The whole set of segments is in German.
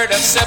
word of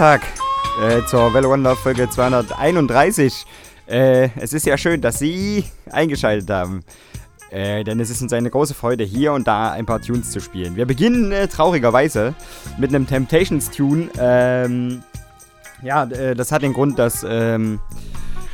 Sonntag äh, zur Well Wonder Folge 231. Äh, es ist ja schön, dass Sie eingeschaltet haben. Äh, denn es ist uns eine große Freude, hier und da ein paar Tunes zu spielen. Wir beginnen äh, traurigerweise mit einem Temptations-Tune. Ähm, ja, äh, das hat den Grund, dass ähm,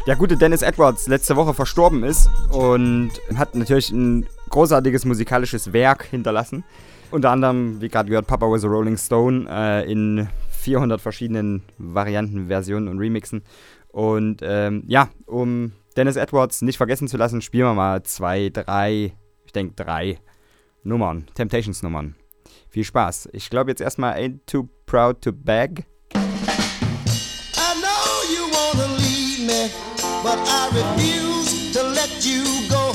der gute Dennis Edwards letzte Woche verstorben ist und hat natürlich ein großartiges musikalisches Werk hinterlassen. Unter anderem, wie gerade gehört, Papa was a Rolling Stone äh, in 400 verschiedenen Varianten, Versionen und Remixen. Und ähm, ja, um Dennis Edwards nicht vergessen zu lassen, spielen wir mal zwei, drei, ich denke drei Nummern, Temptations-Nummern. Viel Spaß. Ich glaube jetzt erstmal Ain't Too Proud to Bag. I know you wanna leave me, but I refuse to let you go.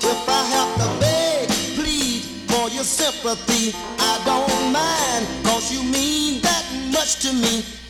If I have to beg, plead for your sympathy, I don't to me.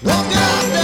Look out!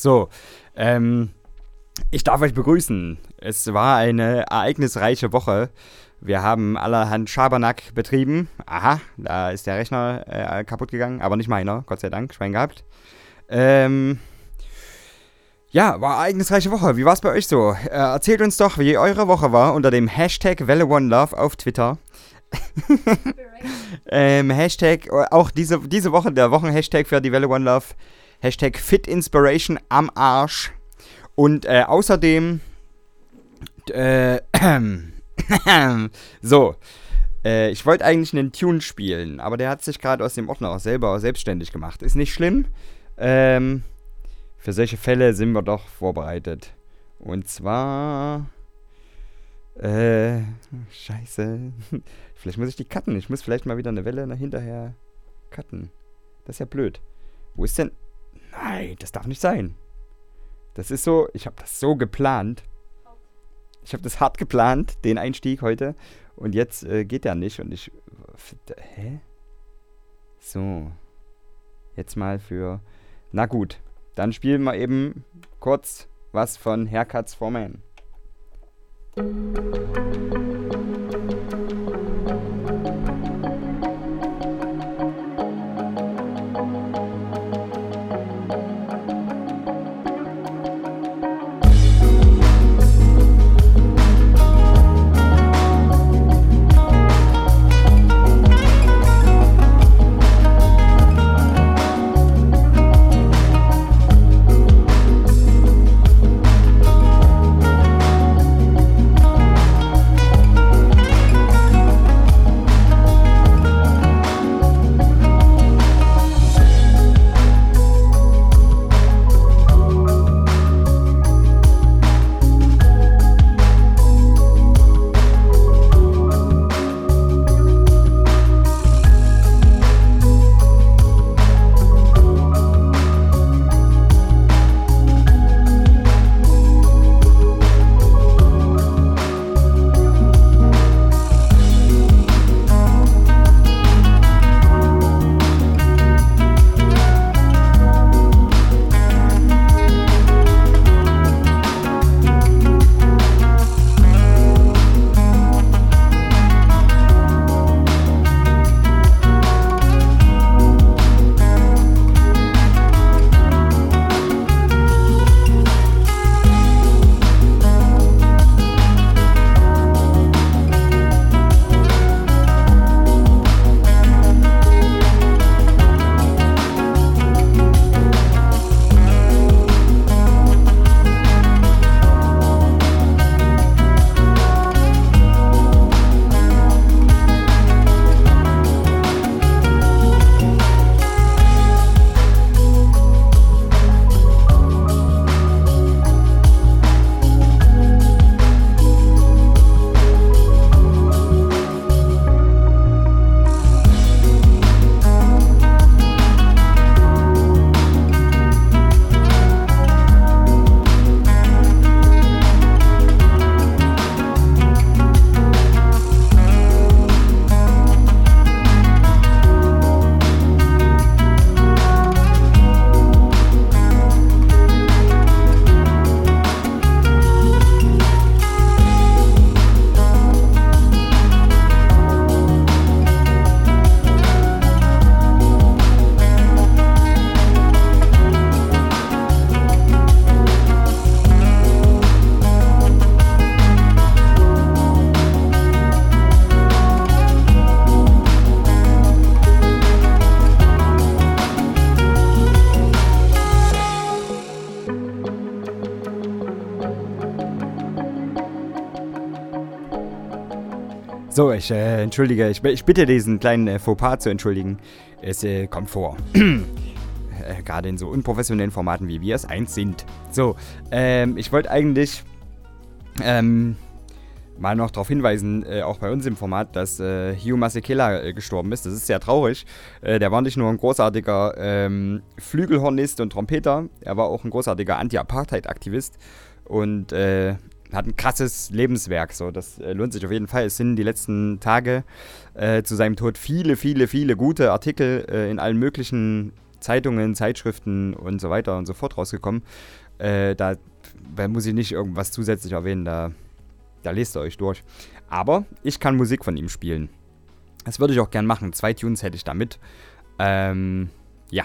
So, ähm, ich darf euch begrüßen. Es war eine ereignisreiche Woche. Wir haben allerhand Schabernack betrieben. Aha, da ist der Rechner äh, kaputt gegangen, aber nicht meiner, Gott sei Dank, Schwein gehabt. Ähm, ja, war eine ereignisreiche Woche. Wie war es bei euch so? Äh, erzählt uns doch, wie eure Woche war unter dem Hashtag WelleOneLove auf Twitter. ähm, Hashtag, äh, auch diese, diese Woche, der Wochenhashtag für die Welle One Love Hashtag Fit Inspiration am Arsch. Und äh, außerdem, äh, so, äh, ich wollte eigentlich einen Tune spielen, aber der hat sich gerade aus dem Ordner auch selber selbstständig gemacht. Ist nicht schlimm. Ähm, für solche Fälle sind wir doch vorbereitet. Und zwar. Äh, scheiße. Vielleicht muss ich die cutten. Ich muss vielleicht mal wieder eine Welle hinterher cutten. Das ist ja blöd. Wo ist denn. Nein, das darf nicht sein. Das ist so. Ich habe das so geplant. Ich habe das hart geplant, den Einstieg heute. Und jetzt äh, geht der nicht. Und ich. Hä? So. Jetzt mal für. Na gut. Dann spielen wir eben kurz was von Haircuts for Men. So, ich äh, entschuldige, ich, ich, bitte diesen kleinen äh, Fauxpas zu entschuldigen. Es äh, kommt vor. Äh, gerade in so unprofessionellen Formaten wie wir es eins sind. So, ähm, ich wollte eigentlich ähm, mal noch darauf hinweisen, äh, auch bei uns im Format, dass äh, Hugh Masekela äh, gestorben ist. Das ist sehr traurig. Äh, der war nicht nur ein großartiger ähm, Flügelhornist und Trompeter, er war auch ein großartiger Anti-Apartheid-Aktivist und äh, hat ein krasses Lebenswerk. So, das äh, lohnt sich auf jeden Fall. Es sind die letzten Tage äh, zu seinem Tod viele, viele, viele gute Artikel äh, in allen möglichen Zeitungen, Zeitschriften und so weiter und so fort rausgekommen. Äh, da, muss ich nicht irgendwas zusätzlich erwähnen, da, da lest ihr euch durch. Aber ich kann Musik von ihm spielen. Das würde ich auch gern machen. Zwei Tunes hätte ich damit. Ähm, ja.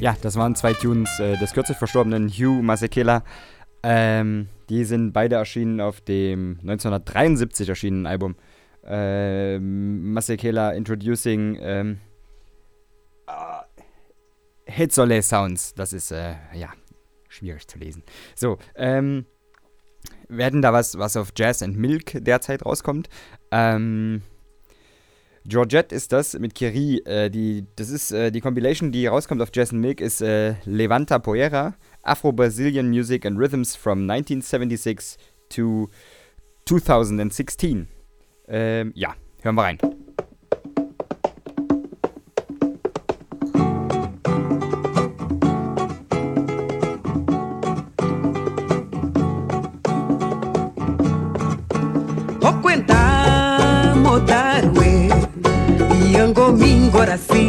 Ja, das waren zwei Tunes äh, des kürzlich verstorbenen Hugh Masekela. Ähm, die sind beide erschienen auf dem 1973 erschienenen Album. Ähm, Masekela Introducing ähm, uh, Hitzole Sounds. Das ist, äh, ja, schwierig zu lesen. So, ähm, werden da was, was auf Jazz and Milk derzeit rauskommt. Ähm, Georgette ist das mit Kiri. Äh, die, das ist äh, die Compilation, die rauskommt auf and Milk, ist äh, Levanta Poera, Afro-Brazilian Music and Rhythms from 1976 to 2016. Ähm, ja, hören wir rein. así.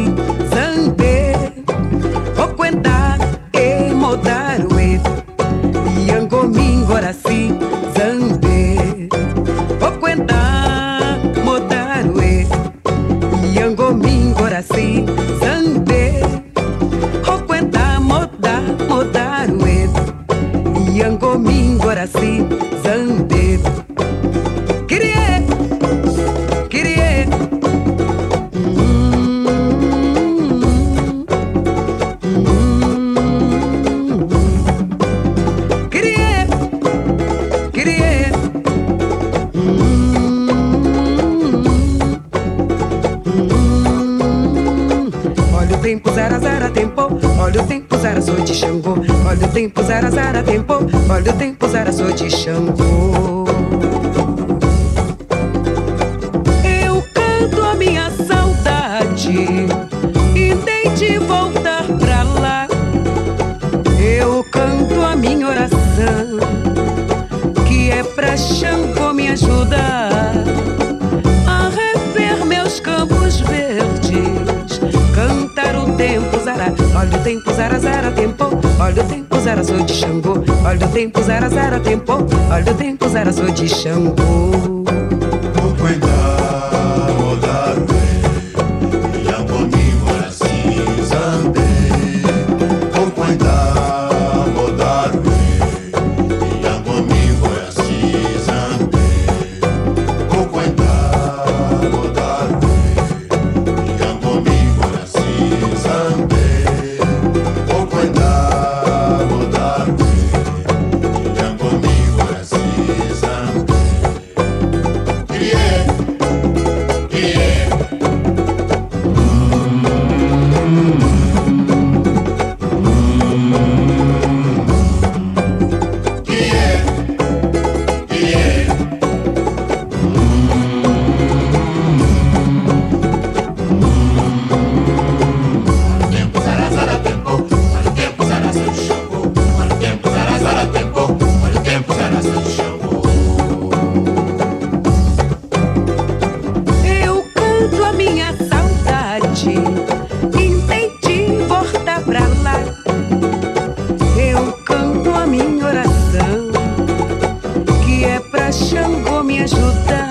ayuda.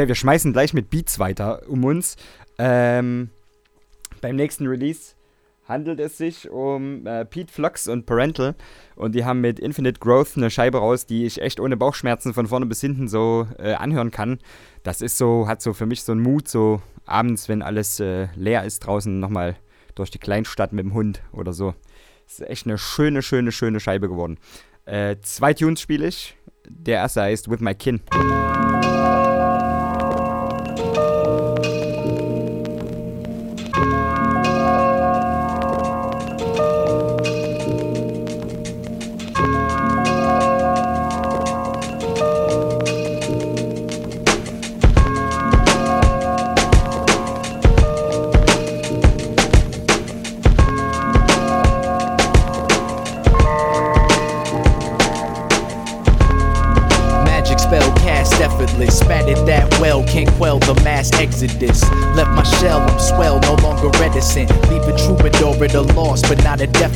Okay, wir schmeißen gleich mit Beats weiter um uns. Ähm, beim nächsten Release handelt es sich um äh, Pete Flux und Parental. Und die haben mit Infinite Growth eine Scheibe raus, die ich echt ohne Bauchschmerzen von vorne bis hinten so äh, anhören kann. Das ist so, hat so für mich so einen Mut, so abends, wenn alles äh, leer ist, draußen nochmal durch die Kleinstadt mit dem Hund oder so. Ist echt eine schöne, schöne, schöne Scheibe geworden. Äh, zwei Tunes spiele ich. Der erste heißt With My Kin.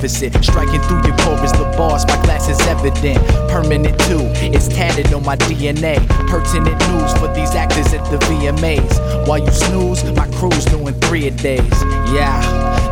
Deficit. Striking through your chorus, the boss, my class is evident. Permanent too, it's tatted on my DNA. Pertinent news for these actors at the VMAs. While you snooze, my crew's doing three a days. Yeah.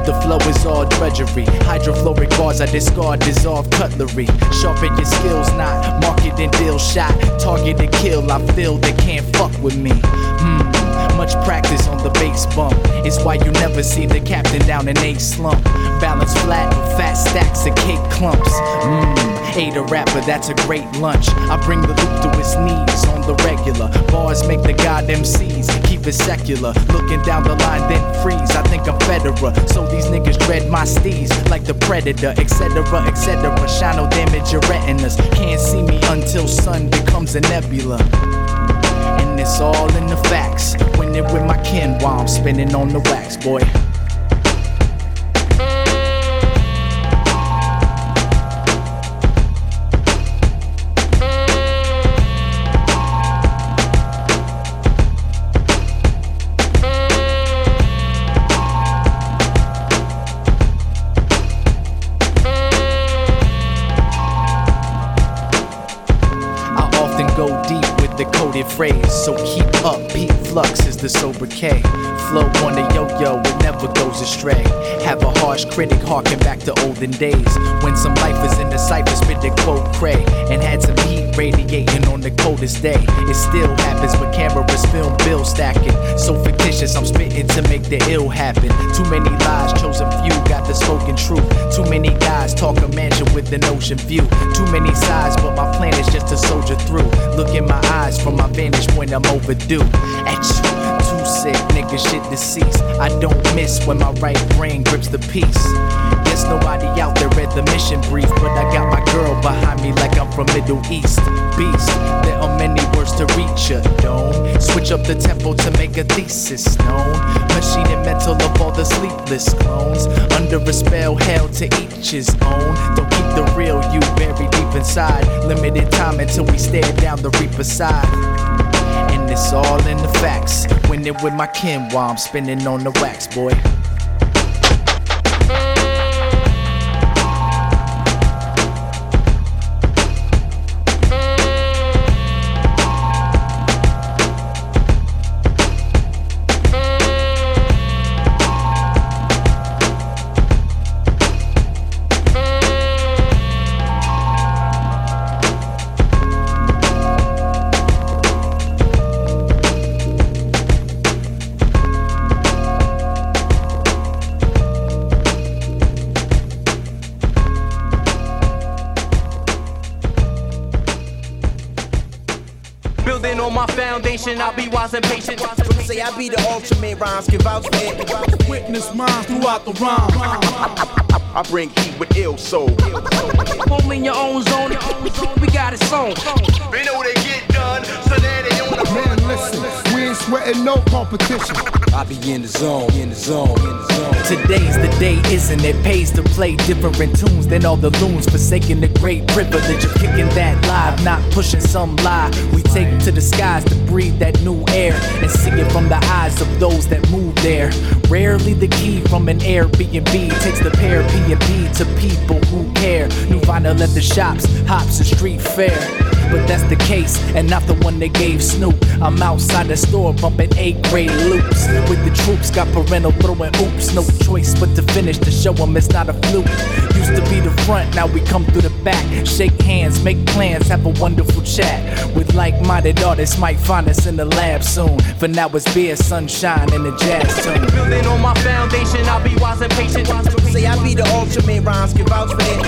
The flow is all drudgery. Hydrofluoric bars I discard, dissolve cutlery. Sharpen your skills, not market and deal shot. Target kill, I feel they can't fuck with me. Hmm. Much practice on the bass bump. It's why you never see the captain down in a slump. Balance flat fat stacks of cake clumps. Mmm, ate a rapper, that's a great lunch. I bring the loop to his knees on the regular. Bars make the god MCs keep it secular. Looking down the line, then freeze. I think I'm Federer. So these niggas dread my steez like the predator, etc., etc. Shine no damage your retinas. Can't see me until sun becomes a nebula. It's all in the facts. It with my kin while I'm spinning on the wax, boy. With the coded phrase. So keep up, Pete Flux is the sobriquet. Flow on the yo-yo, it never goes astray. Have a harsh critic harken back to olden days. When some lifers in the cipher spit the quote cray. And had some heat radiating on the coldest day. It still happens when cameras film bill stacking. So fictitious, I'm spitting to make the ill happen. Too many lies, chosen few got the spoken truth. Too many guys talk a mansion with an ocean view. Too many sides, but my plan is just to soldier through. Look in my eyes from my vantage point, I'm overdue. At too sick, nigga, shit deceased. I don't miss when my right brain grips the piece. Guess nobody out there read the mission brief, but I got my girl behind me like I'm from Middle East. Beast, there are many words to reach ya, don't switch up the tempo to make a thesis known. Machine and mental of all the sleepless clones. Under a spell, hell to each his own. Don't keep the real you buried deep inside. Limited time until we stare down the reaper side. It's all in the facts. It with my kin while I'm spinning on the wax, boy. Ultimate rhymes, give out for it. Witness mine throughout the rhyme. I bring heat with ill soul. Home in your own zone, we got it sewn. They know they get done, so now they on the Man, listen, we ain't sweating no competition. I be in the zone, in the zone, in the zone. Today's the day, isn't it? Pays to play different tunes than all the loons, forsaking the great privilege of kicking that live, not pushing some lie. We take to the skies to breathe that new air and see it from the eyes of those that move there. Rarely the key from an Airbnb takes the pair P&B to people who care. New vinyl at the shops, hops and street fair. But that's the case, and not the one they gave Snoop. I'm outside the store bumping eight grade loops. With the troops, got parental throwing oops. No choice but to finish to show 'em it's not a fluke. Used to be the front, now we come through the back. Shake hands, make plans, have a wonderful chat. With like minded artists, might find us in the lab soon. For now, it's beer, sunshine, and a jazz tune. Building on my foundation, I'll be wise and patient. Say I be the ultimate rhymes, give out for it.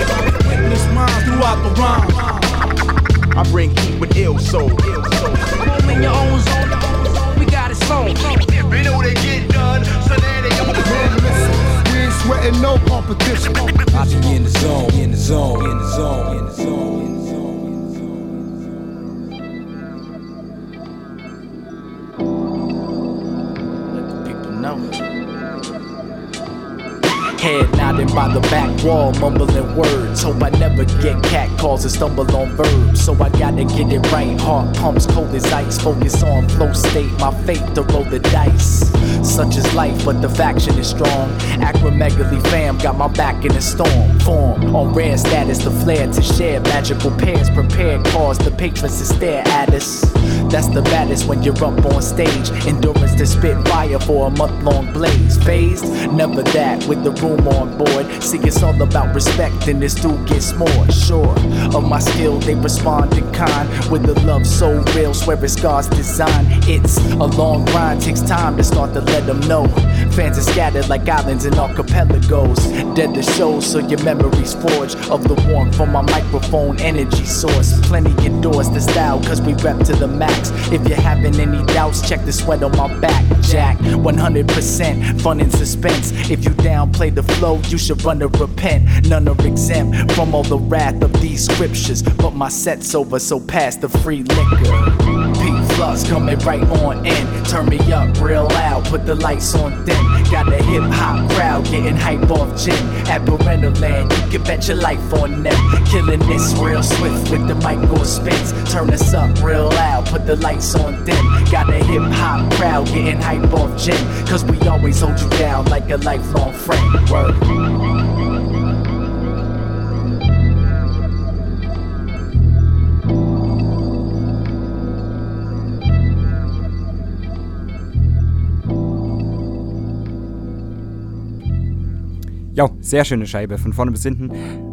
Witness mine throughout the rhyme. I bring heat with ill soul. Ill soul. Home in your own zone, we got it sewn. They know they get done, so now they on the we ain't sweating no competition. I be in the zone, in the zone, in the zone, in the zone, in the zone, by the back wall, mumbling words. Hope I never get cat calls and stumble on verbs. So I gotta get it right. Heart pumps cold as ice. Focus on flow state, my fate to roll the dice. Such is life, but the faction is strong. Acromegaly fam got my back in a storm. Form on rare status, the flair to share magical pairs. Prepared cause the patrons to stare at us. That's the baddest when you're up on stage. Endurance to spit fire for a month long blaze. Phased? Never that with the room on board. See, it's all about respect, and this dude gets more. Sure of my skill, they respond in kind. With the love so real, swear it's God's design. It's a long grind, takes time to start to let them know. Fans are scattered like islands in archipelagos. Dead to show, so your memories forge of the warmth from my microphone energy source. Plenty endorse the style, cause we rep to the max. If you're having any doubts, check the sweat on my back. Jack, 100% fun and suspense. If you downplay the flow, you should run to repent. None are exempt from all the wrath of these scriptures. But my set's over, so pass the free liquor. P Flux coming right on in. Turn me up real loud, put the lights on dim. Got a hip hop crowd getting hype off gin. At Parental Land, you can bet your life on them. Killing this real swift with the mic on spins. Turn us up real loud, put the lights on dim. Got a hip hop crowd getting hype off gin. Cause we always hold you down like a lifelong friend. Word. Ja, sehr schöne Scheibe, von vorne bis hinten.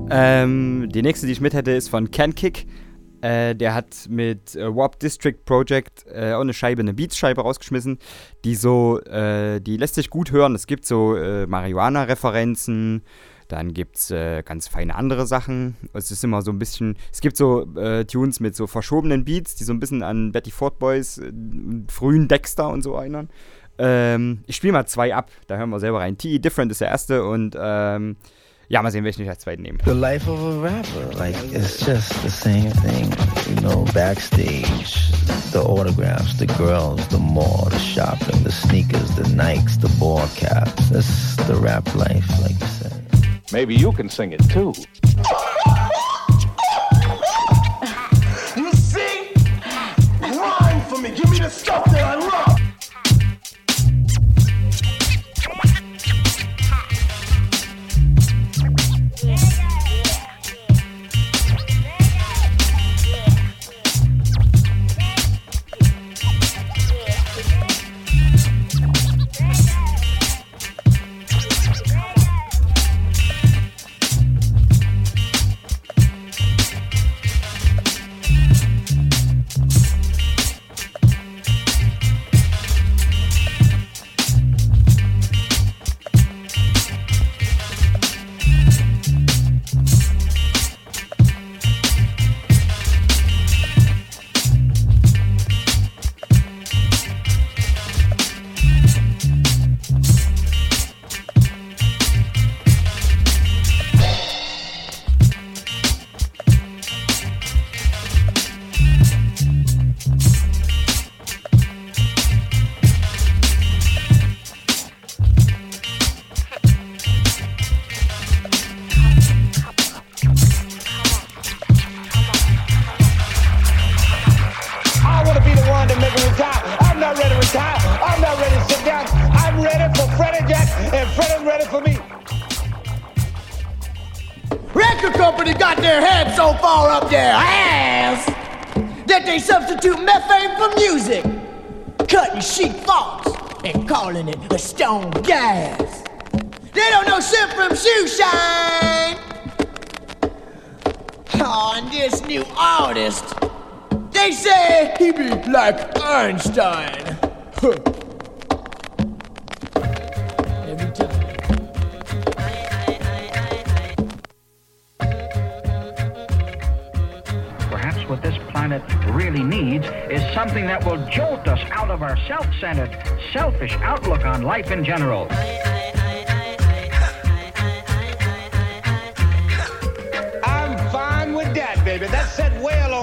Ähm, die nächste, die ich mit hätte, ist von Ken Kick. Äh, der hat mit äh, Warp District Project äh, auch eine Scheibe, eine Beats-Scheibe rausgeschmissen, die so, äh, die lässt sich gut hören. Es gibt so äh, Marihuana-Referenzen, dann gibt es äh, ganz feine andere Sachen. Es ist immer so ein bisschen, es gibt so Tunes mit so verschobenen Beats, die so ein bisschen an Betty Ford Boys, frühen Dexter und so erinnern. Ähm, ich spiele mal zwei ab, da hören wir selber rein. T Different ist der erste und ähm, ja, mal sehen, welchen ich als zweiten nehme. The life of a rapper, like it's just the same thing, you know, backstage, the autographs, the girls, the mall, the shopping, the sneakers, the Nikes, the ball caps. That's the rap life, like you said. Maybe you can sing it too. You see? Rhyme for me. Give me the stuff stone gas. They don't know shit from shoe shine. Oh, and this new artist, they say he be like Einstein. Needs is something that will jolt us out of our self centered, selfish outlook on life in general. I'm fine with that, baby. That set well on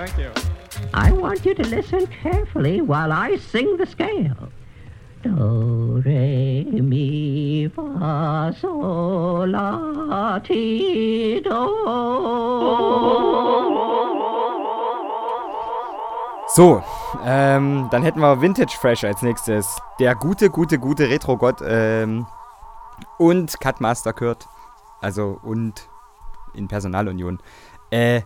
Thank you. I want you to listen carefully while I sing the scale. Do, re, mi, fa, sol, la, ti, do. So, ähm, dann hätten wir Vintage Fresh als nächstes. Der gute, gute, gute Retro-Gott ähm, und Cutmaster Kurt. Also und in Personalunion. Äh,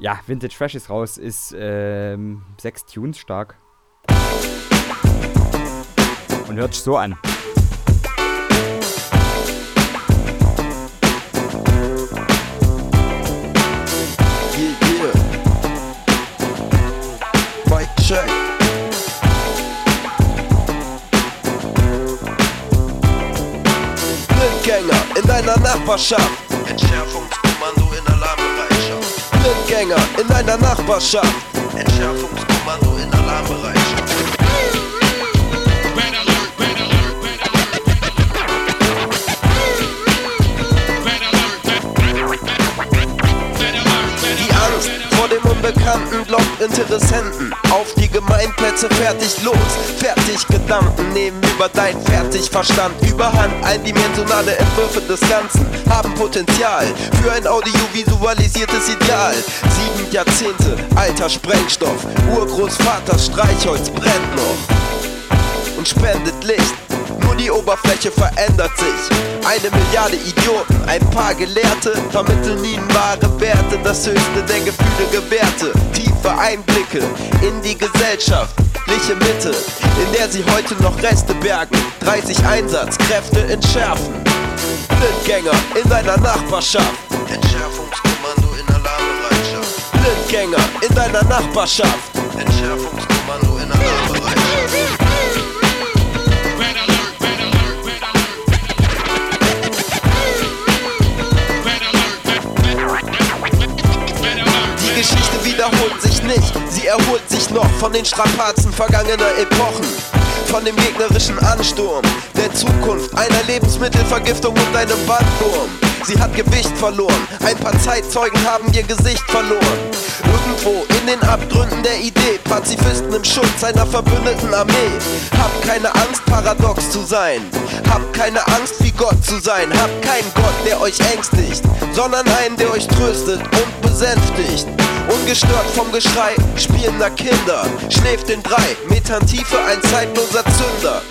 ja, Vintage Fresh ist raus, ist ähm, sechs Tunes stark. Und hört sich so an. Blindgänger in deiner Nachbarschaft. Entschärfungskommando in Alarmbereitschaft. Blindgänger in deiner Nachbarschaft. Entschärfungskommando in Alarmbereitschaft. Dem Unbekannten lockt Interessenten auf die Gemeinplätze fertig los. Fertig Gedanken nehmen über dein Fertigverstand überhand. Eindimensionale Entwürfe des Ganzen haben Potenzial für ein audiovisualisiertes Ideal. Sieben Jahrzehnte alter Sprengstoff, Urgroßvaters Streichholz brennt noch und spendet Licht. Nur die Oberfläche verändert sich. Eine Milliarde Idioten, ein paar Gelehrte vermitteln ihnen wahre Werte, das höchste der Gefühle gewährte. Tiefe Einblicke in die gesellschaftliche Mitte, in der sie heute noch Reste bergen. 30 Einsatzkräfte entschärfen. Blindgänger in deiner Nachbarschaft. Entschärfungskommando in Alarmbereitschaft. Blindgänger in deiner Nachbarschaft. Entschärfungskommando in Alarmbereitschaft. Wiederholt sich nicht, sie erholt sich noch von den Strapazen vergangener Epochen. Von dem gegnerischen Ansturm der Zukunft, einer Lebensmittelvergiftung und einem Bandwurm. Sie hat Gewicht verloren, ein paar Zeitzeugen haben ihr Gesicht verloren. Irgendwo in den Abgründen der Idee, Pazifisten im Schutz einer verbündeten Armee. Habt keine Angst, paradox zu sein. Habt keine Angst, wie Gott zu sein. Habt keinen Gott, der euch ängstigt, sondern einen, der euch tröstet und besänftigt. Ungestört vom Geschrei spielender Kinder, schläft in drei Metern Tiefe ein zeitloser Zünder.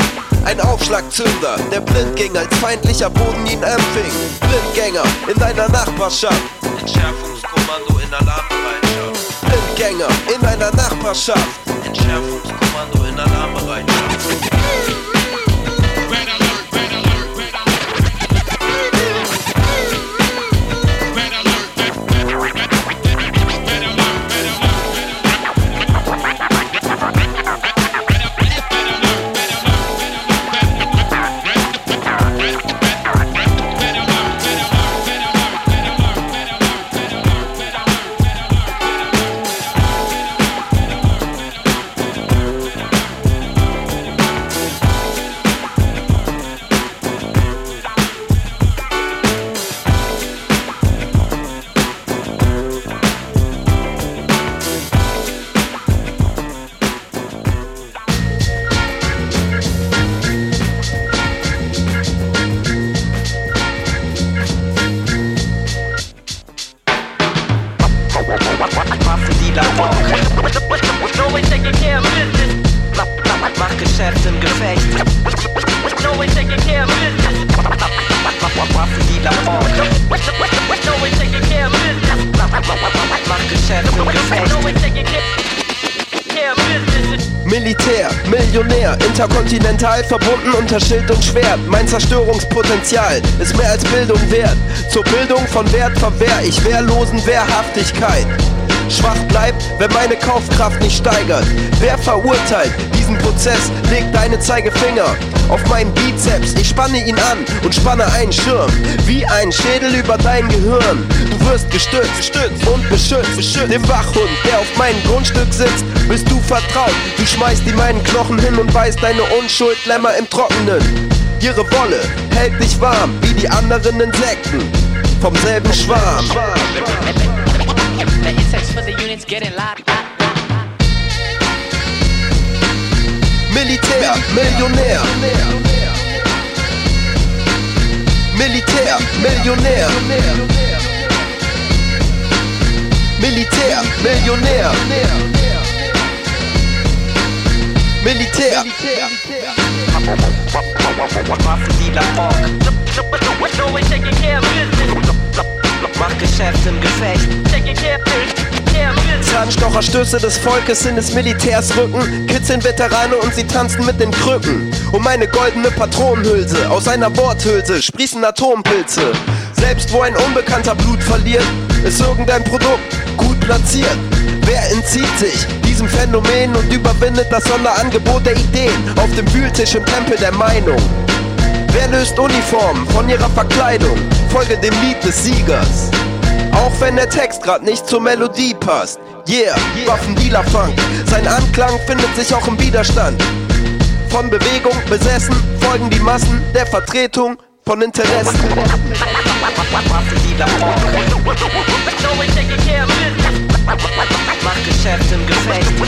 Ein Aufschlagzünder, der blind ging, als feindlicher Boden ihn empfing. Blindgänger in deiner Nachbarschaft. Entschärfungskommando in Alarmbereitschaft. Blindgänger in deiner Nachbarschaft. Entschärfungskommando in Alarmbereitschaft. Zerstörungspotenzial ist mehr als Bildung wert. Zur Bildung von Wert verwehr ich wehrlosen Wehrhaftigkeit. Schwach bleibt, wenn meine Kaufkraft nicht steigert. Wer verurteilt diesen Prozess? Legt deine Zeigefinger auf meinen Bizeps. Ich spanne ihn an und spanne einen Schirm. Wie ein Schädel über dein Gehirn. Du wirst gestützt, stützt und beschützt. beschützt. Dem Wachhund, der auf meinem Grundstück sitzt, bist du vertraut. Du schmeißt ihm meinen Knochen hin und weißt deine Unschuld lämmer im Trockenen. Ihre Wolle hält dich warm, wie die anderen Insekten vom selben Schwarm. Militär, Millionär. Militär, Millionär. Militär, Millionär. Militär. Wie La Fonte. Mach Geschäft im Gefecht. Zahnstocherstöße des Volkes in des Militärs Rücken, kitzeln Veterane und sie tanzen mit den Krücken. Um meine goldene Patronenhülse, aus einer Bordhülse sprießen Atompilze. Selbst wo ein Unbekannter Blut verliert, ist irgendein Produkt gut platziert. Wer entzieht sich diesem Phänomen und überwindet das Sonderangebot der Ideen auf dem Wühltisch im Tempel der Meinung? Wer löst Uniformen von ihrer Verkleidung? Folge dem Lied des Siegers. Auch wenn der Text grad nicht zur Melodie passt. Yeah, Waffendealer Funk. Sein Anklang findet sich auch im Widerstand. Von Bewegung besessen folgen die Massen der Vertretung von Interessen. Waffendealer Funk. Mach Geschäft im Gefecht.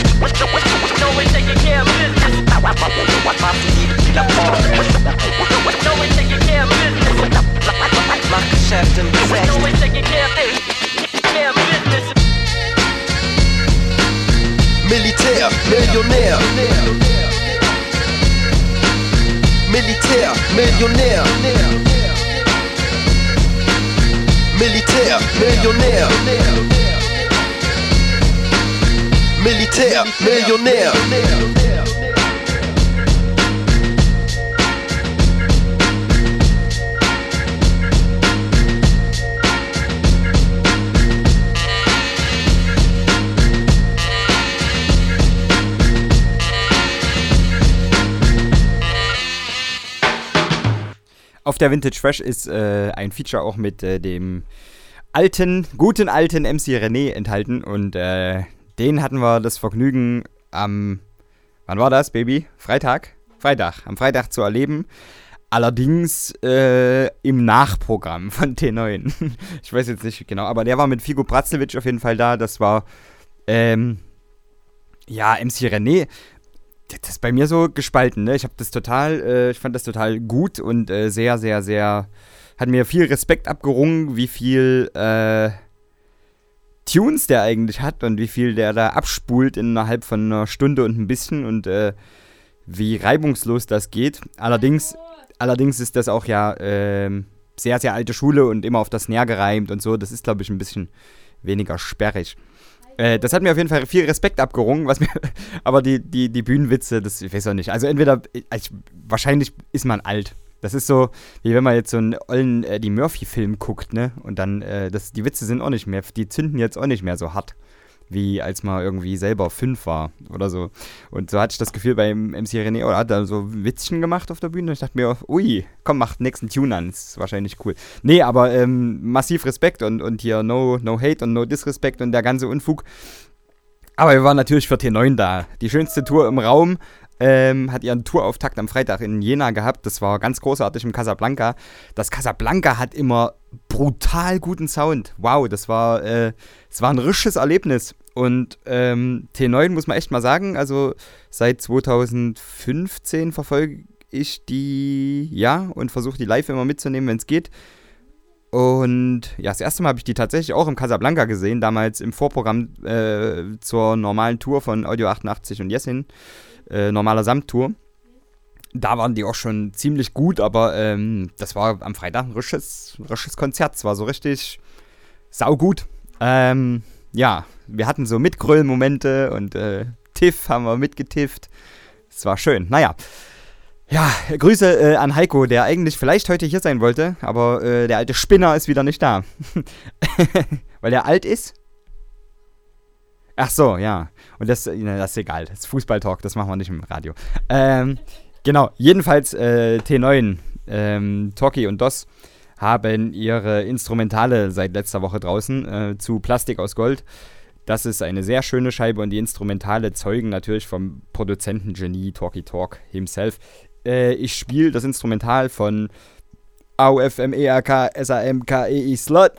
Waffendealer Funk. Mach Geschäft im Gefecht. Militär, Millionär. Militär, Millionär. Militär, Millionär. Militär, Millionär. Auf der Vintage Fresh ist äh, ein Feature auch mit äh, dem alten, guten alten MC René enthalten und äh, den hatten wir das Vergnügen am, wann war das, Baby? Freitag? Freitag, am Freitag zu erleben. Allerdings äh, im Nachprogramm von T9. ich weiß jetzt nicht genau, aber der war mit Figo Bratzlewitsch auf jeden Fall da. Das war, ähm, ja, MC René das ist bei mir so gespalten, ne? Ich habe das total, äh, ich fand das total gut und äh, sehr, sehr, sehr, hat mir viel Respekt abgerungen, wie viel äh, Tunes der eigentlich hat und wie viel der da abspult innerhalb von einer Stunde und ein bisschen und äh, wie reibungslos das geht. Allerdings, allerdings ist das auch ja ähm, sehr, sehr alte Schule und immer auf das Snare gereimt und so. Das ist, glaube ich, ein bisschen weniger sperrig. Äh, das hat mir auf jeden Fall viel Respekt abgerungen, was mir, aber die, die, die Bühnenwitze, das ich weiß auch nicht. Also entweder, ich, wahrscheinlich ist man alt. Das ist so, wie wenn man jetzt so einen ollen Eddie Murphy-Film guckt, ne? Und dann, äh, das, die Witze sind auch nicht mehr, die zünden jetzt auch nicht mehr so hart, wie als man irgendwie selber fünf war oder so. Und so hatte ich das Gefühl beim MC René, oder hat er so Witzchen gemacht auf der Bühne. Und ich dachte mir, ui, komm, mach nächsten Tune an, ist wahrscheinlich cool. Nee, aber ähm, massiv Respekt und, und hier no, no Hate und no Disrespect und der ganze Unfug. Aber wir waren natürlich für T9 da. Die schönste Tour im Raum ähm, hat ihren Tourauftakt am Freitag in Jena gehabt. Das war ganz großartig im Casablanca. Das Casablanca hat immer brutal guten Sound. Wow, das war, äh, das war ein risches Erlebnis. Und ähm, T9 muss man echt mal sagen, also seit 2015 verfolge ich die, ja, und versuche die live immer mitzunehmen, wenn es geht. Und ja, das erste Mal habe ich die tatsächlich auch im Casablanca gesehen, damals im Vorprogramm äh, zur normalen Tour von Audio 88 und Jessin, äh, normaler Samttour. da waren die auch schon ziemlich gut, aber ähm, das war am Freitag ein risches, risches Konzert. Es war so richtig saugut. Ähm, ja, wir hatten so Mitgröll-Momente und äh, Tiff haben wir mitgetifft. Es war schön. Naja. Ja, Grüße äh, an Heiko, der eigentlich vielleicht heute hier sein wollte, aber äh, der alte Spinner ist wieder nicht da. Weil er alt ist? Ach so, ja. Und das, na, das ist egal. Das ist Fußballtalk, das machen wir nicht im Radio. Ähm, genau, jedenfalls äh, T9, ähm, Toki und DOS haben ihre Instrumentale seit letzter Woche draußen äh, zu Plastik aus Gold. Das ist eine sehr schöne Scheibe und die Instrumentale zeugen natürlich vom Produzentengenie Talkie Talk himself. Äh, ich spiele das Instrumental von AUFMERK SAMKEI Slot.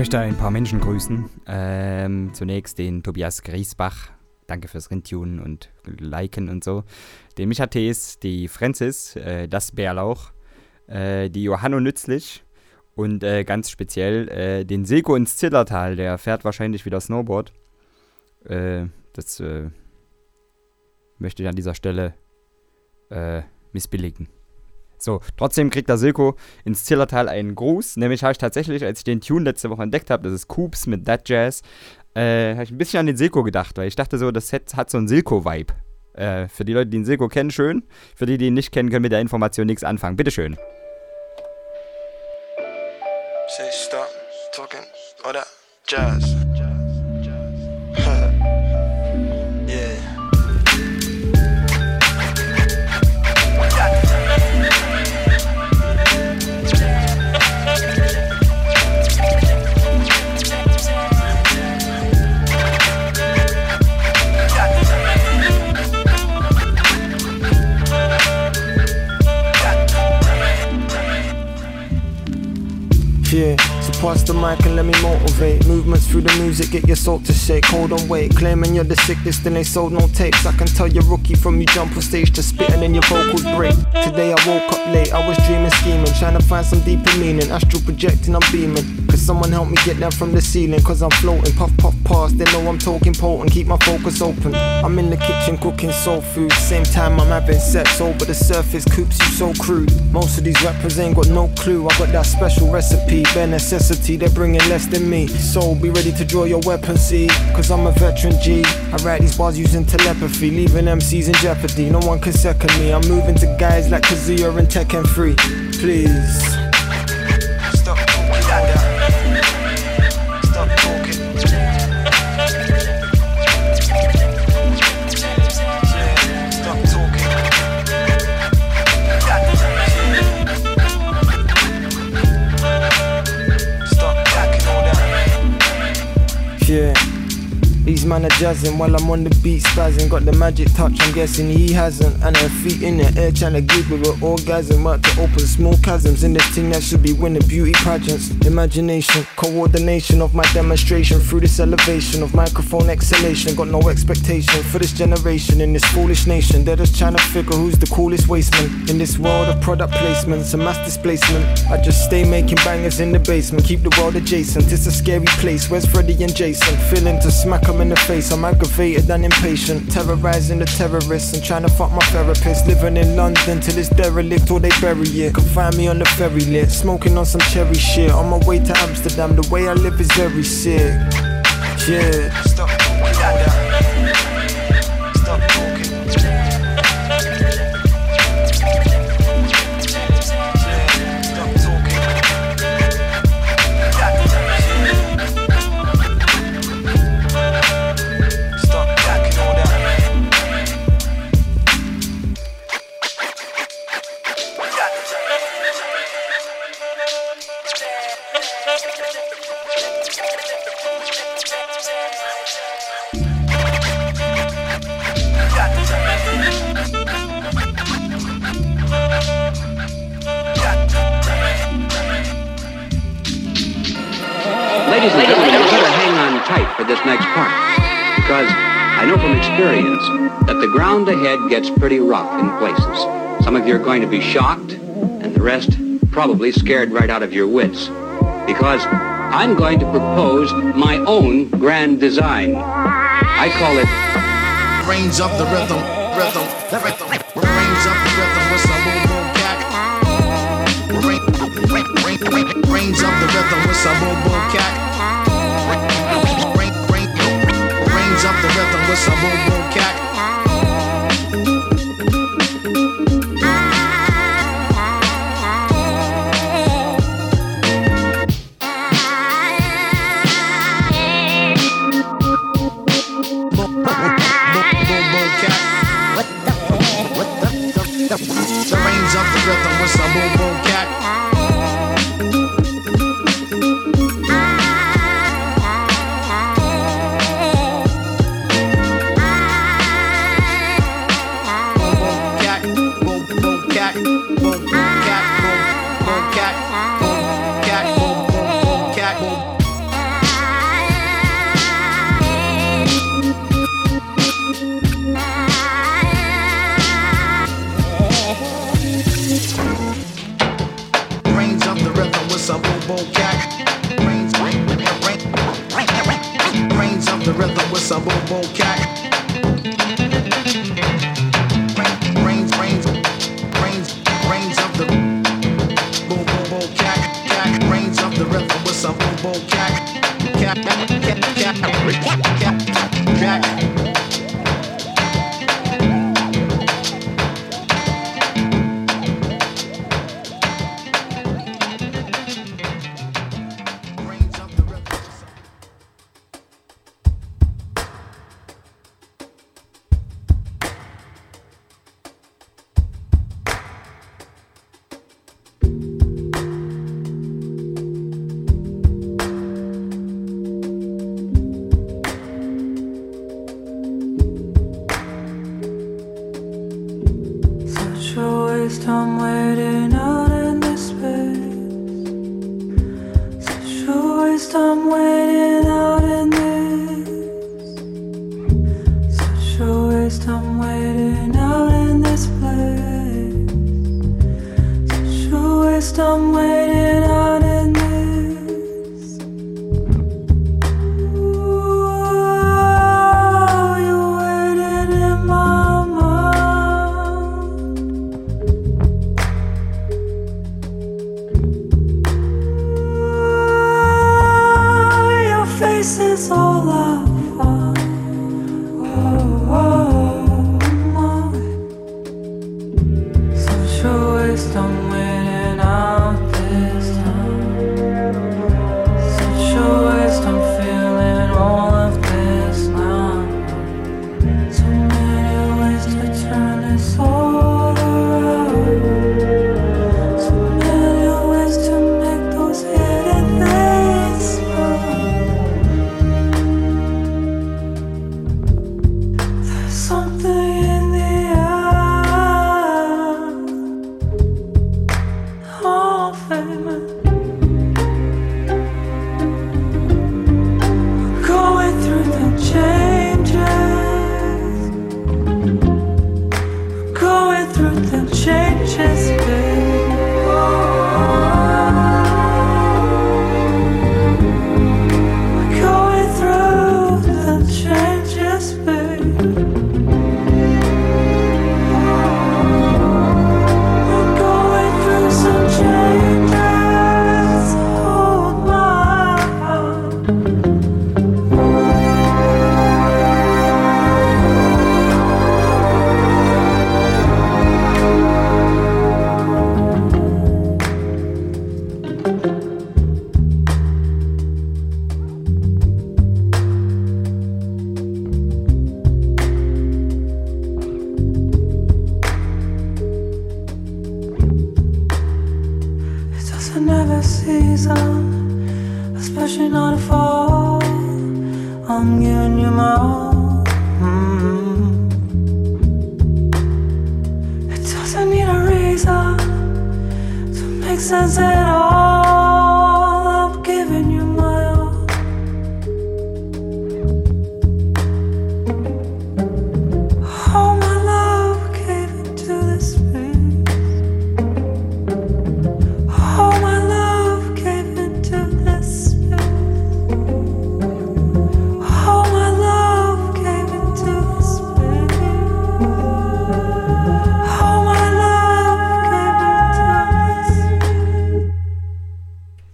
Möchte ein paar Menschen grüßen. Ähm, zunächst den Tobias Griesbach. Danke fürs Rintunen und Liken und so. Den Micha Thees, die Francis, äh, das Bärlauch, äh, die Johanno Nützlich und äh, ganz speziell äh, den Silko ins Zillertal. Der fährt wahrscheinlich wieder Snowboard. Äh, das äh, möchte ich an dieser Stelle missbilligen. So, trotzdem kriegt der Silko ins Zillertal einen Gruß. Nämlich habe ich tatsächlich, als ich den Tune letzte Woche entdeckt habe, das ist Coops mit That Jazz, äh, habe ich ein bisschen an den Silko gedacht, weil ich dachte so, das Set hat so einen Silko-Vibe. Äh, für die Leute, die den Silko kennen, schön. Für die, die ihn nicht kennen, können mit der Information nichts anfangen. Bitteschön. Say stop talking that jazz. Yeah, so pass the mic and let me motivate. Movements through the music, get your soul to shake. Hold on, wait. Claiming you're the sickest and they sold no tapes. I can tell you're rookie from you jump on stage to spitting and your vocals break. Today I woke up late, I was dreaming, scheming, trying to find some deeper meaning. Astral projecting, I'm beaming. Cause someone help me get down from the ceiling, cause I'm floating. Puff, puff, pass, they know I'm talking potent. Keep my focus open. I'm in the kitchen cooking soul food. Same time I'm having sex over the surface, coops you so crude. Most of these rappers ain't got no clue. I got that special recipe, bare necessity, they're bringing less than me. So be ready to draw your weapon, see? Cause I'm a veteran G. I write these bars using telepathy, leaving MCs in jeopardy. No one can second me. I'm moving to guys like Kazuya and Tekken 3. Please. These man are jazzing while I'm on the beat spazzing. Got the magic touch, I'm guessing he hasn't. And her feet in the air trying to give with an orgasm. Up to open small chasms in this thing that should be winning beauty pageants. Imagination, coordination of my demonstration through this elevation of microphone exhalation. Got no expectation for this generation in this foolish nation. They're just trying to figure who's the coolest wasteman in this world of product placements and mass displacement. I just stay making bangers in the basement, keep the world adjacent. It's a scary place. Where's Freddy and Jason? Feeling to smack 'em in the face. I'm aggravated and impatient, terrorizing the terrorists and trying to fuck my therapist. Living in London till it's derelict or they bury it. Can find me on the ferry lit, smoking on some cherry shit. On my way to Amsterdam, the way I live is very sick. Yeah. Gets pretty rough in places. Some of you are going to be shocked, and the rest probably scared right out of your wits. Because I'm going to propose my own grand design. I call it Range up the rhythm, rhythm, rhythm. Range up the rhythm with some boom cat. Range, up the rhythm with some boom cat. Range, up the rhythm with some boom cat.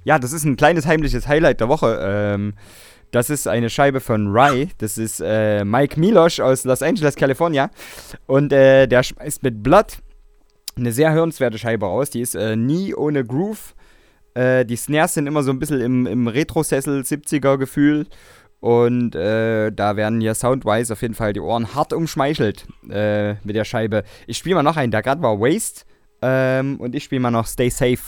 Ja, das ist ein kleines heimliches Highlight der Woche. Ähm, das ist eine Scheibe von Rye. Das ist äh, Mike Milosch aus Los Angeles, California. Und äh, der schmeißt mit Blood eine sehr hörenswerte Scheibe raus. Die ist äh, nie ohne Groove. Äh, die Snares sind immer so ein bisschen im, im Retro-Sessel 70er-Gefühl. Und äh, da werden hier soundwise auf jeden Fall die Ohren hart umschmeichelt äh, mit der Scheibe. Ich spiele mal noch einen, der gerade war Waste. Ähm, und ich spiele mal noch Stay Safe.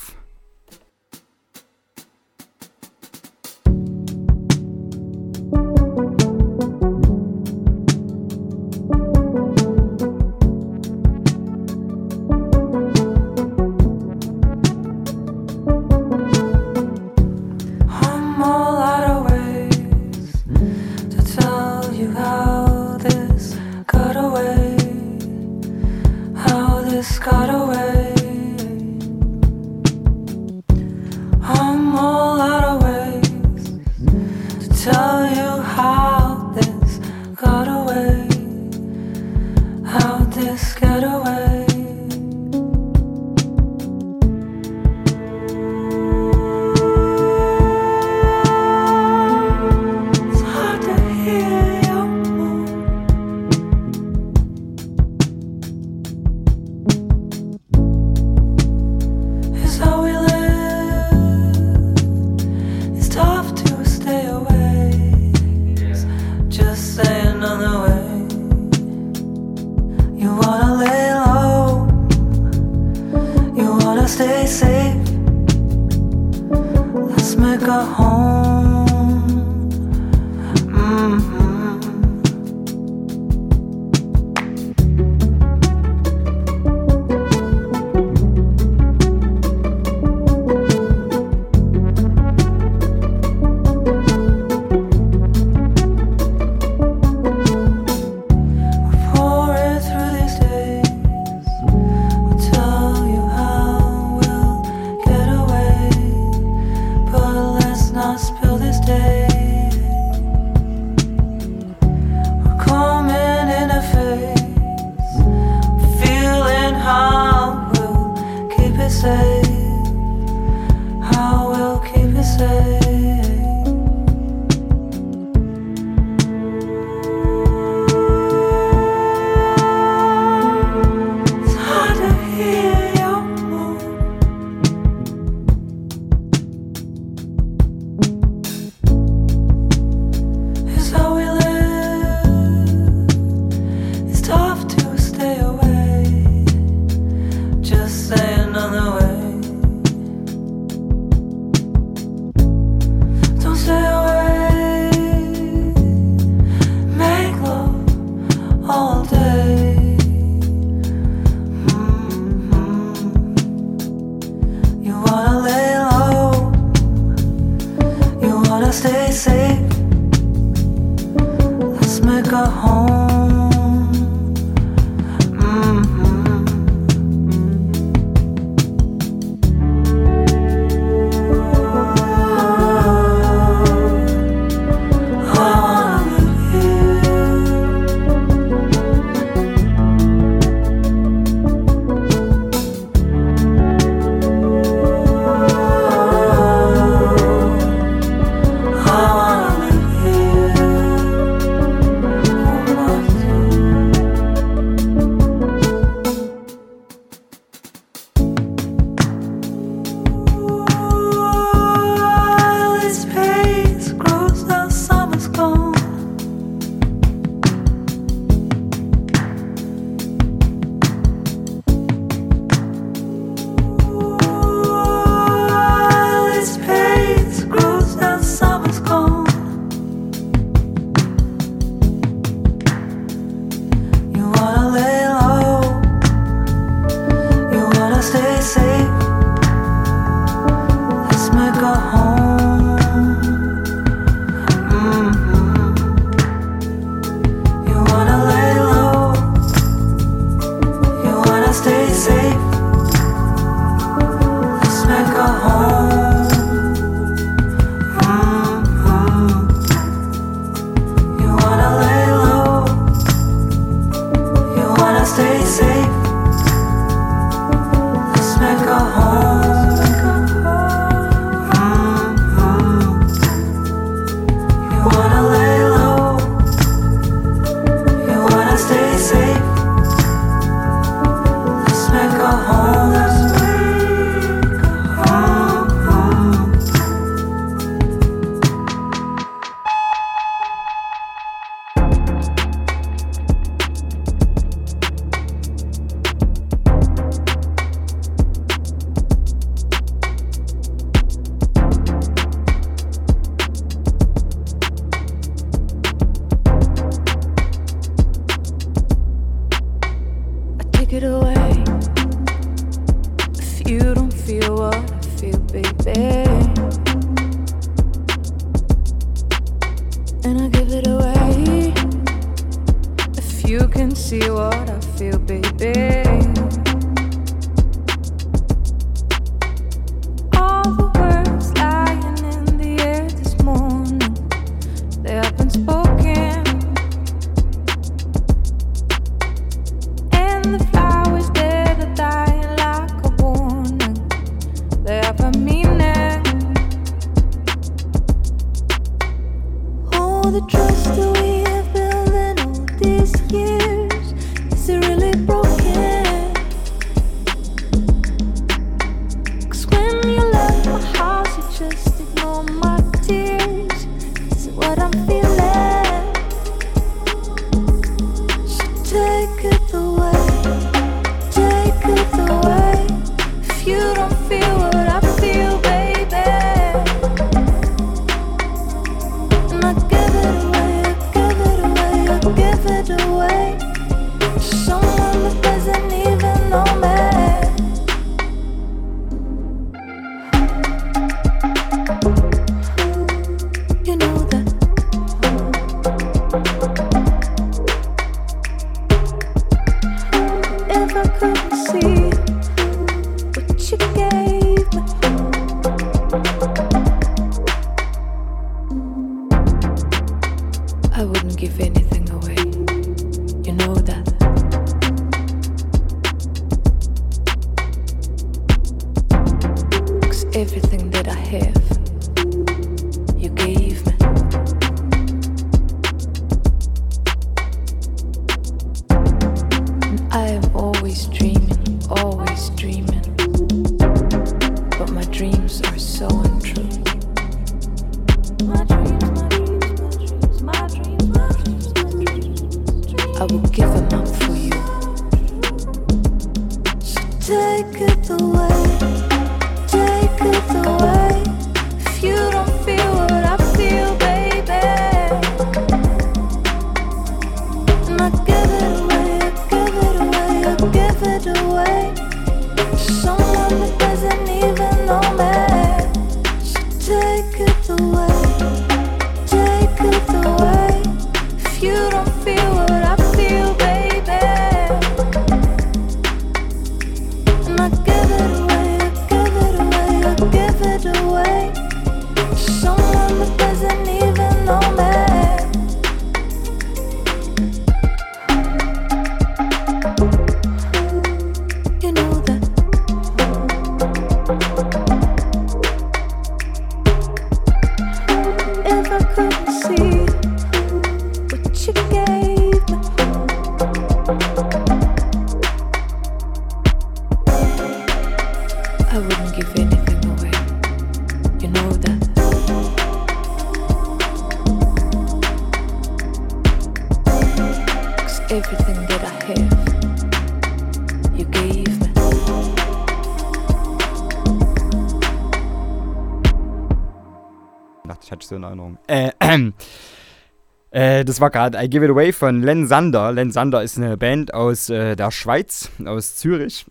Das war gerade I Give It Away von Len Sander. Len Sander ist eine Band aus äh, der Schweiz, aus Zürich.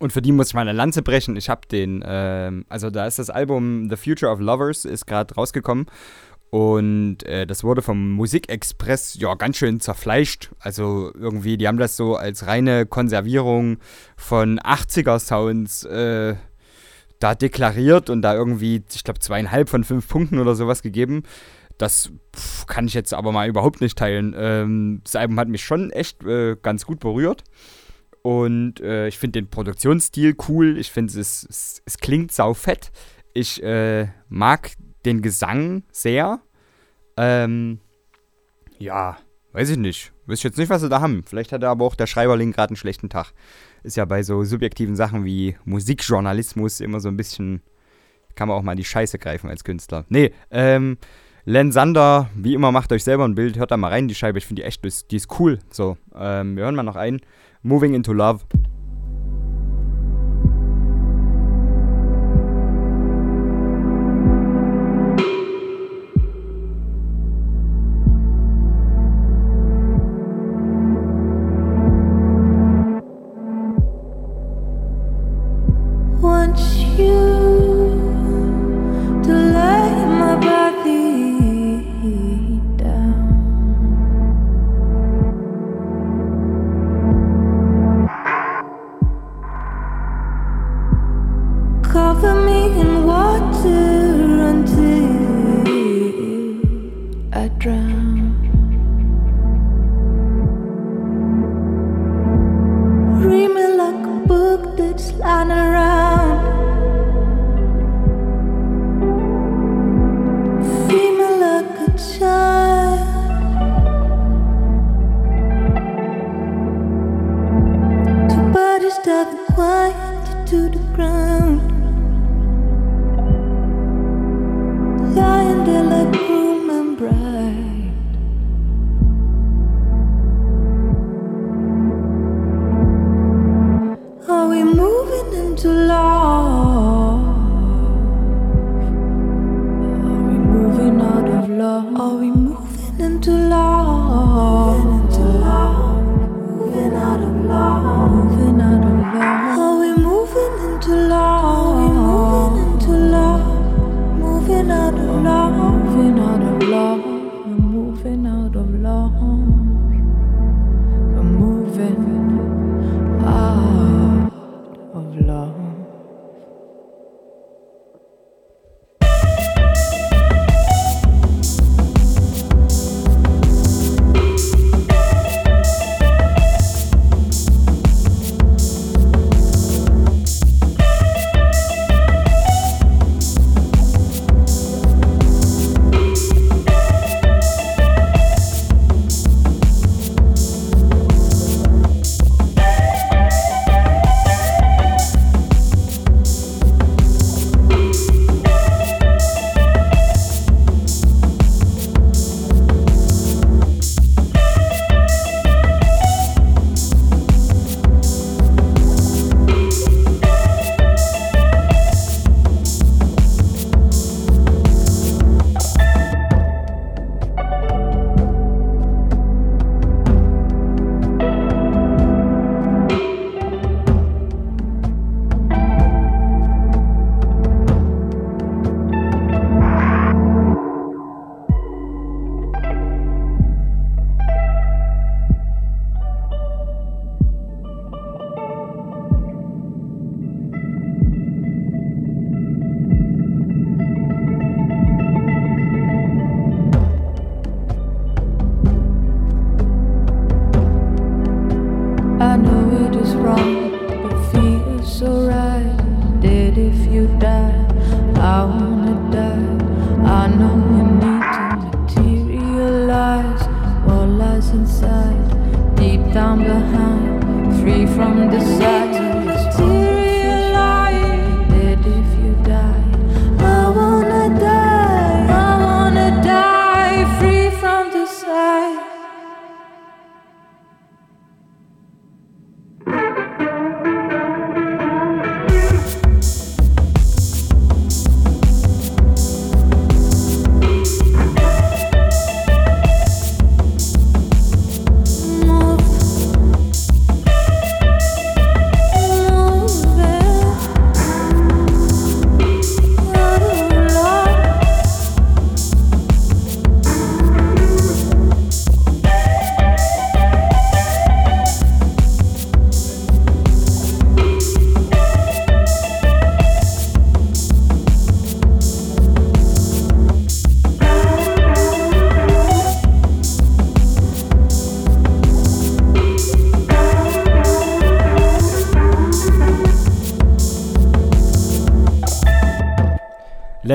Und für die muss ich mal eine Lanze brechen. Ich habe den, ähm, also da ist das Album The Future of Lovers, ist gerade rausgekommen. Und äh, das wurde vom Musikexpress ja ganz schön zerfleischt. Also irgendwie, die haben das so als reine Konservierung von 80er-Sounds äh, da deklariert und da irgendwie, ich glaube, zweieinhalb von fünf Punkten oder sowas gegeben. Das pff, kann ich jetzt aber mal überhaupt nicht teilen. Ähm, das Album hat mich schon echt äh, ganz gut berührt. Und äh, ich finde den Produktionsstil cool. Ich finde, es, es, es klingt saufett. Ich äh, mag den Gesang sehr. Ähm, ja, weiß ich nicht. Weiß ich jetzt nicht, was sie da haben. Vielleicht hat aber auch der Schreiberling gerade einen schlechten Tag. Ist ja bei so subjektiven Sachen wie Musikjournalismus immer so ein bisschen. Kann man auch mal in die Scheiße greifen als Künstler. Nee, ähm, Len Sander, wie immer, macht euch selber ein Bild. Hört da mal rein, die Scheibe. Ich finde die echt, die ist- cool. So, ähm, wir hören mal noch ein. Moving into Love.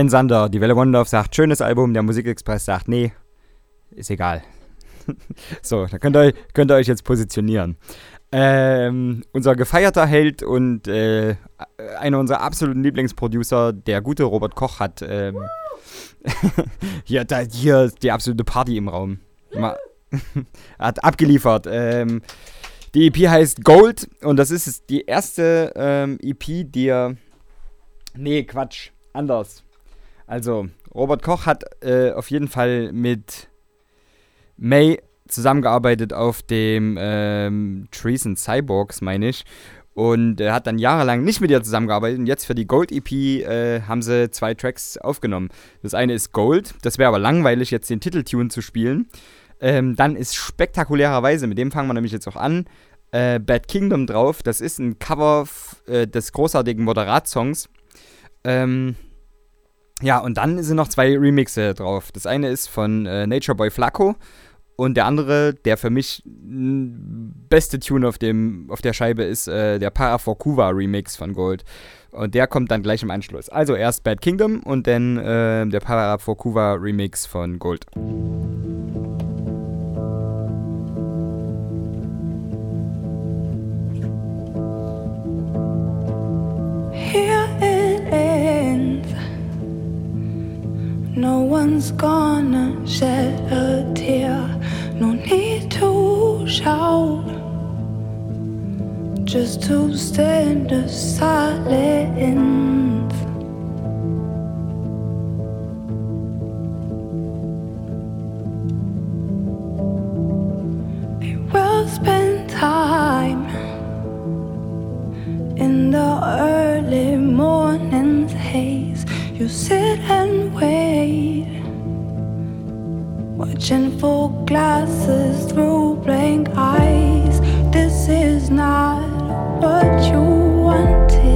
Len Sander, die Welle Wondorf sagt, schönes Album, der Musikexpress sagt, nee, ist egal. so, da könnt ihr, könnt ihr euch jetzt positionieren. Ähm, unser gefeierter Held und äh, einer unserer absoluten Lieblingsproducer, der gute Robert Koch, hat ähm, hier, da, hier die absolute Party im Raum. Mal, hat abgeliefert. Ähm, die EP heißt Gold und das ist die erste ähm, EP, die er. Nee, Quatsch. Anders. Also, Robert Koch hat äh, auf jeden Fall mit May zusammengearbeitet auf dem ähm, Trees and Cyborgs, meine ich. Und er hat dann jahrelang nicht mit ihr zusammengearbeitet. Und jetzt für die Gold EP äh, haben sie zwei Tracks aufgenommen. Das eine ist Gold. Das wäre aber langweilig, jetzt den Titeltune zu spielen. Ähm, dann ist spektakulärerweise, mit dem fangen wir nämlich jetzt auch an, äh, Bad Kingdom drauf. Das ist ein Cover äh, des großartigen Moderat-Songs. Ähm, ja, und dann sind noch zwei Remixe drauf. Das eine ist von äh, Nature Boy Flacco und der andere, der für mich beste Tune auf, dem, auf der Scheibe ist, äh, der Para for Kuva Remix von Gold. Und der kommt dann gleich im Anschluss. Also erst Bad Kingdom und dann äh, der Para for Kuva Remix von Gold. No one's gonna shed a tear. No need to shout. Just to stand in silence. We'll spend time in the early morning's haze. You sit and wait, watching for glasses through blank eyes. This is not what you wanted,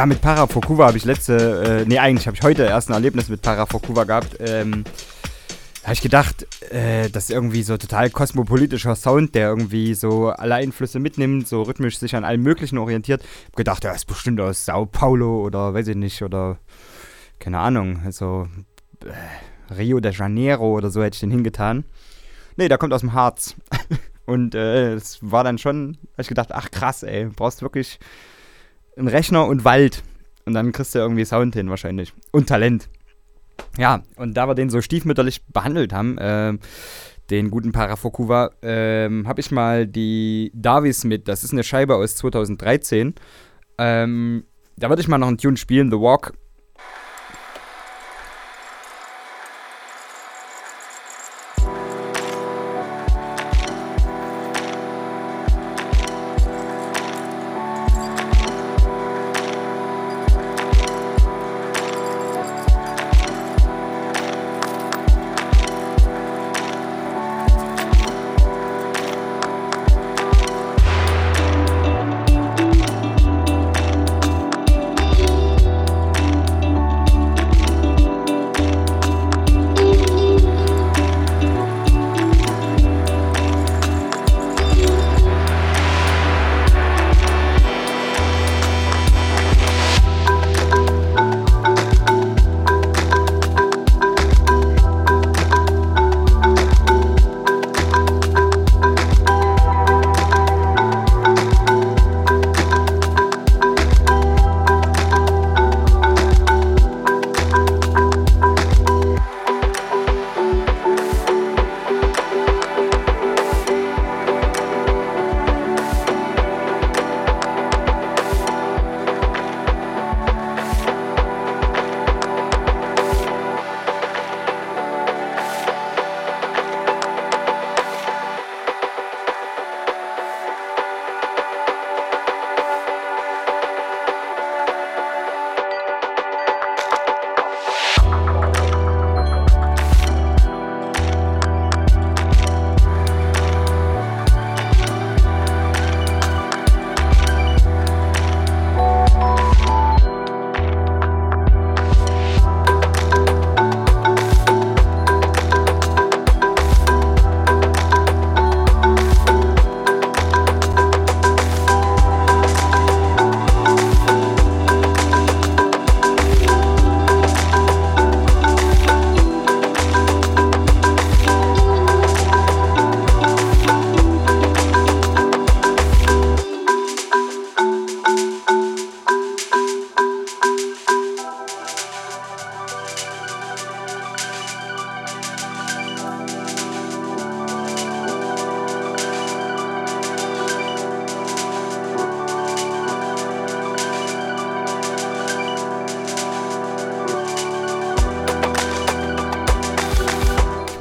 ja, mit Para Fokuva habe ich letzte, äh, nee, eigentlich habe ich heute erst ein Erlebnis mit Para Fokuva gehabt. Ähm, da habe ich gedacht, äh, das ist irgendwie so total kosmopolitischer Sound, der irgendwie so alle Einflüsse mitnimmt, so rhythmisch sich an allem Möglichen orientiert. Habe gedacht, der ist bestimmt aus Sao Paulo oder weiß ich nicht, oder keine Ahnung, also äh, Rio de Janeiro oder so hätte ich den hingetan. Nee, der kommt aus dem Harz. Und äh, es war dann schon, habe ich gedacht, ach krass, ey, brauchst wirklich einen Rechner und Wald. Und dann kriegst du irgendwie Sound hin wahrscheinlich. Und Talent. Ja, und da wir den so stiefmütterlich behandelt haben, äh, den guten Parafokuva, äh, habe ich mal die Davis mit. Das ist eine Scheibe aus 2013. Ähm, da würde ich mal noch einen Tune spielen, The Walk.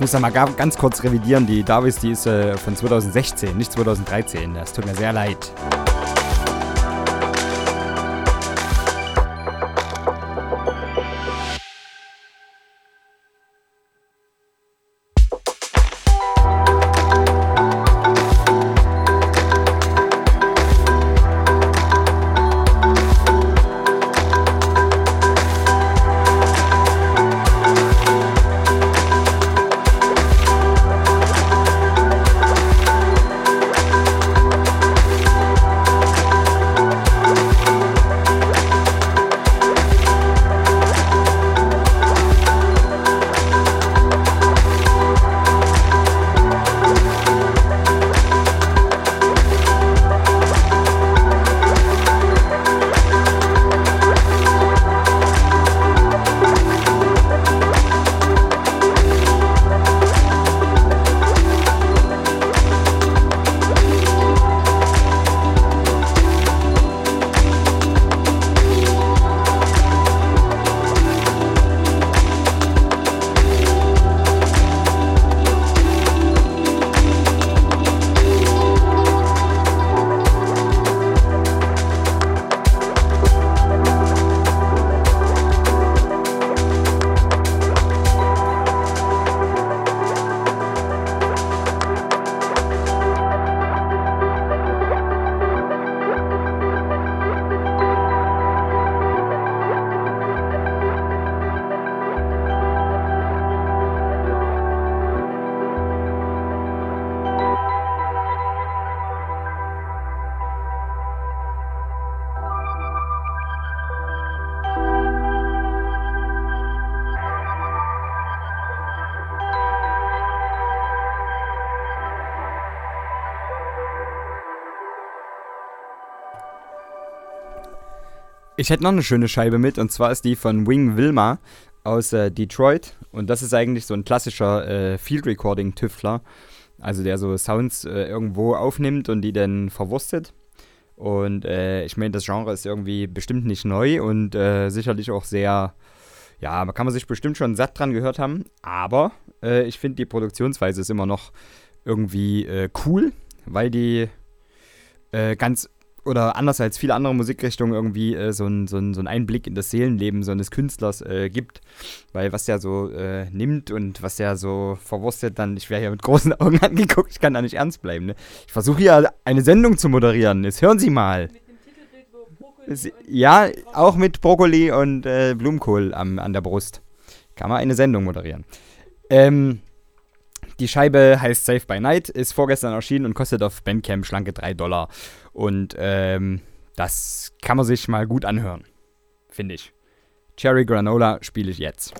Ich muss da mal ga- ganz kurz revidieren. Die Davis, die ist äh, von 2016, nicht 2013. Das tut mir sehr leid. Ich hätte noch eine schöne Scheibe mit und zwar ist die von Wing Wilma aus äh, Detroit. Und das ist eigentlich so ein klassischer äh, Field Recording Tüftler, also der so Sounds äh, irgendwo aufnimmt und die dann verwurstet. Und äh, ich meine, das Genre ist irgendwie bestimmt nicht neu und äh, sicherlich auch sehr, ja, man kann man sich bestimmt schon satt dran gehört haben, aber äh, ich finde die Produktionsweise ist immer noch irgendwie cool, weil die ganz oder anders als viele andere Musikrichtungen irgendwie äh, so, ein, so, ein, so einen Einblick in das Seelenleben so eines Künstlers äh, gibt. Weil was der so äh, nimmt und was der so verwurstet, dann, ich wäre hier mit großen Augen angeguckt, ich kann da nicht ernst bleiben. Ne? Ich versuche hier eine Sendung zu moderieren, jetzt hören Sie mal. Ja, auch mit Brokkoli und äh, Blumenkohl am, an der Brust. Kann man eine Sendung moderieren. Ähm, die Scheibe heißt Safe by Night, ist vorgestern erschienen und kostet auf Bandcamp schlanke 3 Dollar. Und ähm, das kann man sich mal gut anhören, finde ich. Cherry Granola spiele ich jetzt.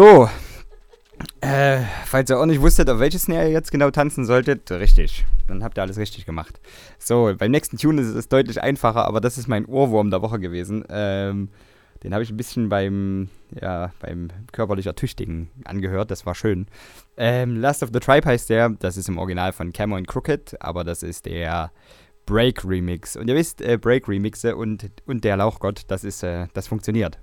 So. Äh, falls ihr auch nicht wusstet, auf welches Snare ihr jetzt genau tanzen solltet, richtig. Dann habt ihr alles richtig gemacht. So, beim nächsten Tune ist es deutlich einfacher, aber das ist mein Ohrwurm der Woche gewesen. Ähm, den habe ich ein bisschen beim, ja, beim körperlich Ertüchtigen angehört. Das war schön. Ähm, Last of the Tribe heißt der. Das ist im Original von Cameron Crooked, aber das ist der Break Remix. Und ihr wisst, äh, Break Remixe und, und der Lauchgott, das ist, äh, das funktioniert.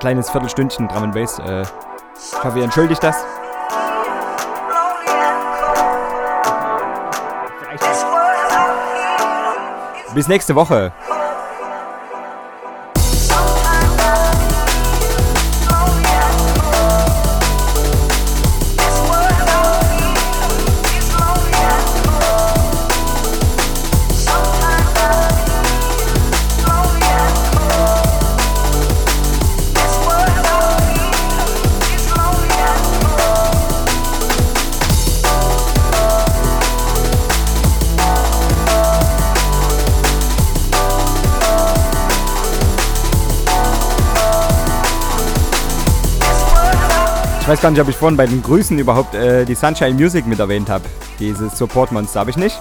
Kleines Viertelstündchen Drum and Bass. Äh, ich hoffe, ihr entschuldigt das. Bis nächste Woche. Weiß gar nicht, ob ich vorhin bei den Grüßen überhaupt äh, die Sunshine Music mit erwähnt habe. Dieses Support-Monster habe ich nicht.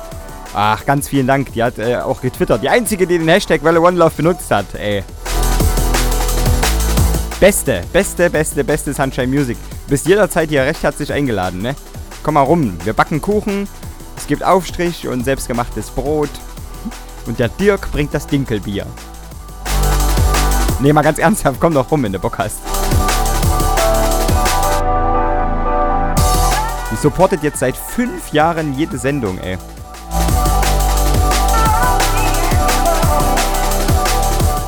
Ach, ganz vielen Dank. Die hat äh, auch getwittert. Die einzige, die den Hashtag Welle One Love benutzt hat, ey. Beste, beste, beste, beste Sunshine Music. Bist jederzeit hier recht herzlich eingeladen, ne? Komm mal rum. Wir backen Kuchen. Es gibt Aufstrich und selbstgemachtes Brot. Und der Dirk bringt das Dinkelbier. Nee, mal ganz ernsthaft, komm doch rum, wenn du Bock hast. Supportet jetzt seit fünf Jahren jede Sendung, ey.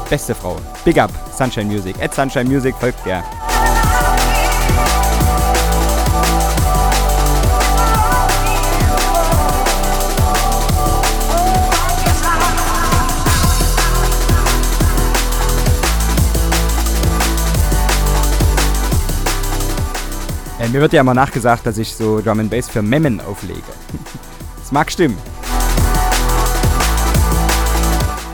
Beste Frau. Big up, Sunshine Music. At Sunshine Music folgt der. Äh, mir wird ja immer nachgesagt, dass ich so Drum and Bass für Memmen auflege. Das mag stimmen.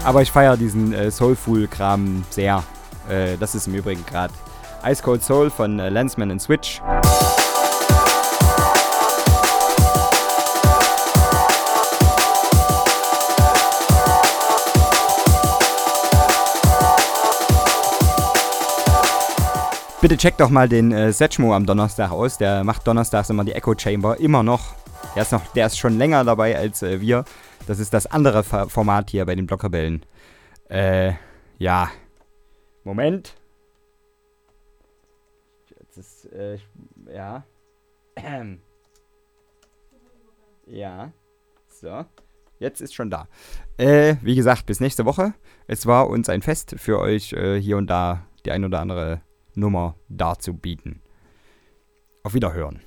Aber ich feiere diesen äh, Soulful-Kram sehr. Äh, das ist im Übrigen gerade Ice Cold Soul von äh, Lensman and Switch. Bitte checkt doch mal den äh, Setchmo am Donnerstag aus. Der macht donnerstags immer die Echo Chamber. Immer noch. Der ist, noch, der ist schon länger dabei als äh, wir. Das ist das andere Fa Format hier bei den Blockrebellen. Äh, ja. Moment. Jetzt ist, äh, ja. Ja. So. Jetzt ist schon da. Äh, wie gesagt, bis nächste Woche. Es war uns ein Fest für euch, äh, hier und da die ein oder andere Nummer darzubieten. Auf Wiederhören.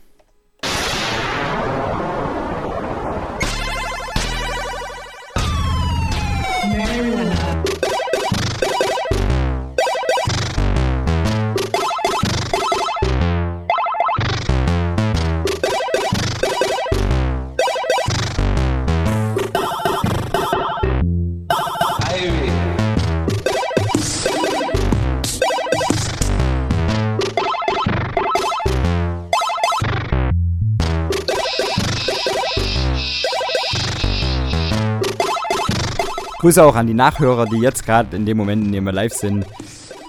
Grüße auch an die Nachhörer, die jetzt gerade in dem Moment, in dem wir live sind,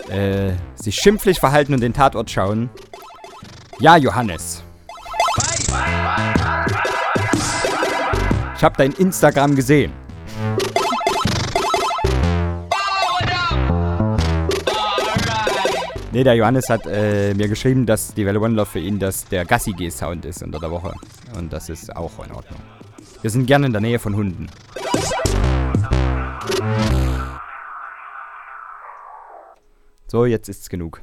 äh, sich schimpflich verhalten und den Tatort schauen. Ja, Johannes. Ich habe dein Instagram gesehen. Ne, der Johannes hat äh, mir geschrieben, dass die Welle One Love für ihn das der Gassi-G-Sound ist unter der Woche. Und das ist auch in Ordnung. Wir sind gerne in der Nähe von Hunden. So, jetzt ist's genug.